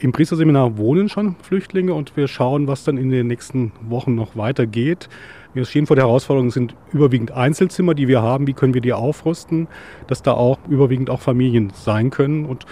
Im Priesterseminar wohnen schon Flüchtlinge und wir schauen, was dann in den nächsten Wochen noch weitergeht. Wir stehen vor der Herausforderung, sind überwiegend Einzelzimmer, die wir haben. Wie können wir die aufrüsten, dass da auch überwiegend auch Familien sein können und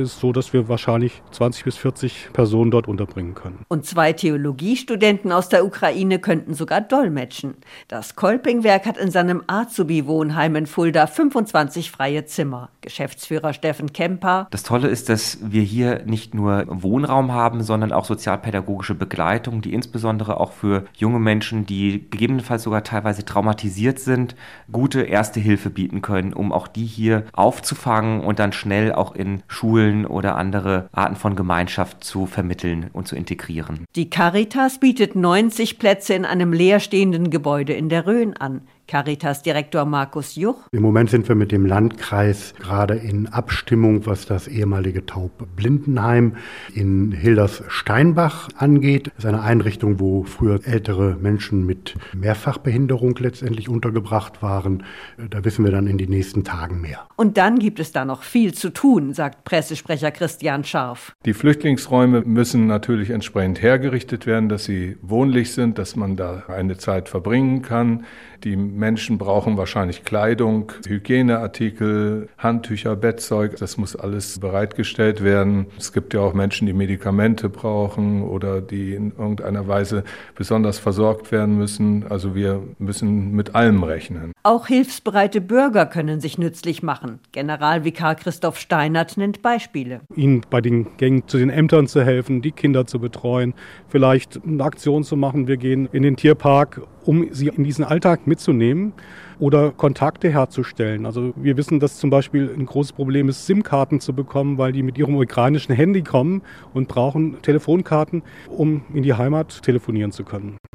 ist so, dass wir wahrscheinlich 20 bis 40 Personen dort unterbringen können. Und zwei Theologiestudenten aus der Ukraine könnten sogar dolmetschen. Das Kolpingwerk hat in seinem Azubi-Wohnheim in Fulda 25 freie Zimmer. Geschäftsführer Steffen Kemper. Das Tolle ist, dass wir hier nicht nur Wohnraum haben, sondern auch sozialpädagogische Begleitung, die insbesondere auch für junge Menschen, die gegebenenfalls sogar teilweise traumatisiert sind, gute erste Hilfe bieten können, um auch die hier aufzufangen und dann schnell auch in Schulen Schulen oder andere Arten von Gemeinschaft zu vermitteln und zu integrieren. Die Caritas bietet 90 Plätze in einem leerstehenden Gebäude in der Rhön an. Caritas-Direktor Markus Juch. Im Moment sind wir mit dem Landkreis gerade in Abstimmung, was das ehemalige Taub-Blindenheim in Hilders-Steinbach angeht. Das ist eine Einrichtung, wo früher ältere Menschen mit Mehrfachbehinderung letztendlich untergebracht waren. Da wissen wir dann in den nächsten Tagen mehr. Und dann gibt es da noch viel zu tun, sagt Pressesprecher Christian Scharf. Die Flüchtlingsräume müssen natürlich entsprechend hergerichtet werden, dass sie wohnlich sind, dass man da eine Zeit verbringen kann. Die Menschen brauchen wahrscheinlich Kleidung, Hygieneartikel, Handtücher, Bettzeug. Das muss alles bereitgestellt werden. Es gibt ja auch Menschen, die Medikamente brauchen oder die in irgendeiner Weise besonders versorgt werden müssen. Also wir müssen mit allem rechnen. Auch hilfsbereite Bürger können sich nützlich machen. Generalvikar Christoph Steinert nennt Beispiele. Ihnen bei den Gängen zu den Ämtern zu helfen, die Kinder zu betreuen, vielleicht eine Aktion zu machen. Wir gehen in den Tierpark um sie in diesen Alltag mitzunehmen oder Kontakte herzustellen. Also wir wissen, dass zum Beispiel ein großes Problem ist, SIM-Karten zu bekommen, weil die mit ihrem ukrainischen Handy kommen und brauchen Telefonkarten, um in die Heimat telefonieren zu können.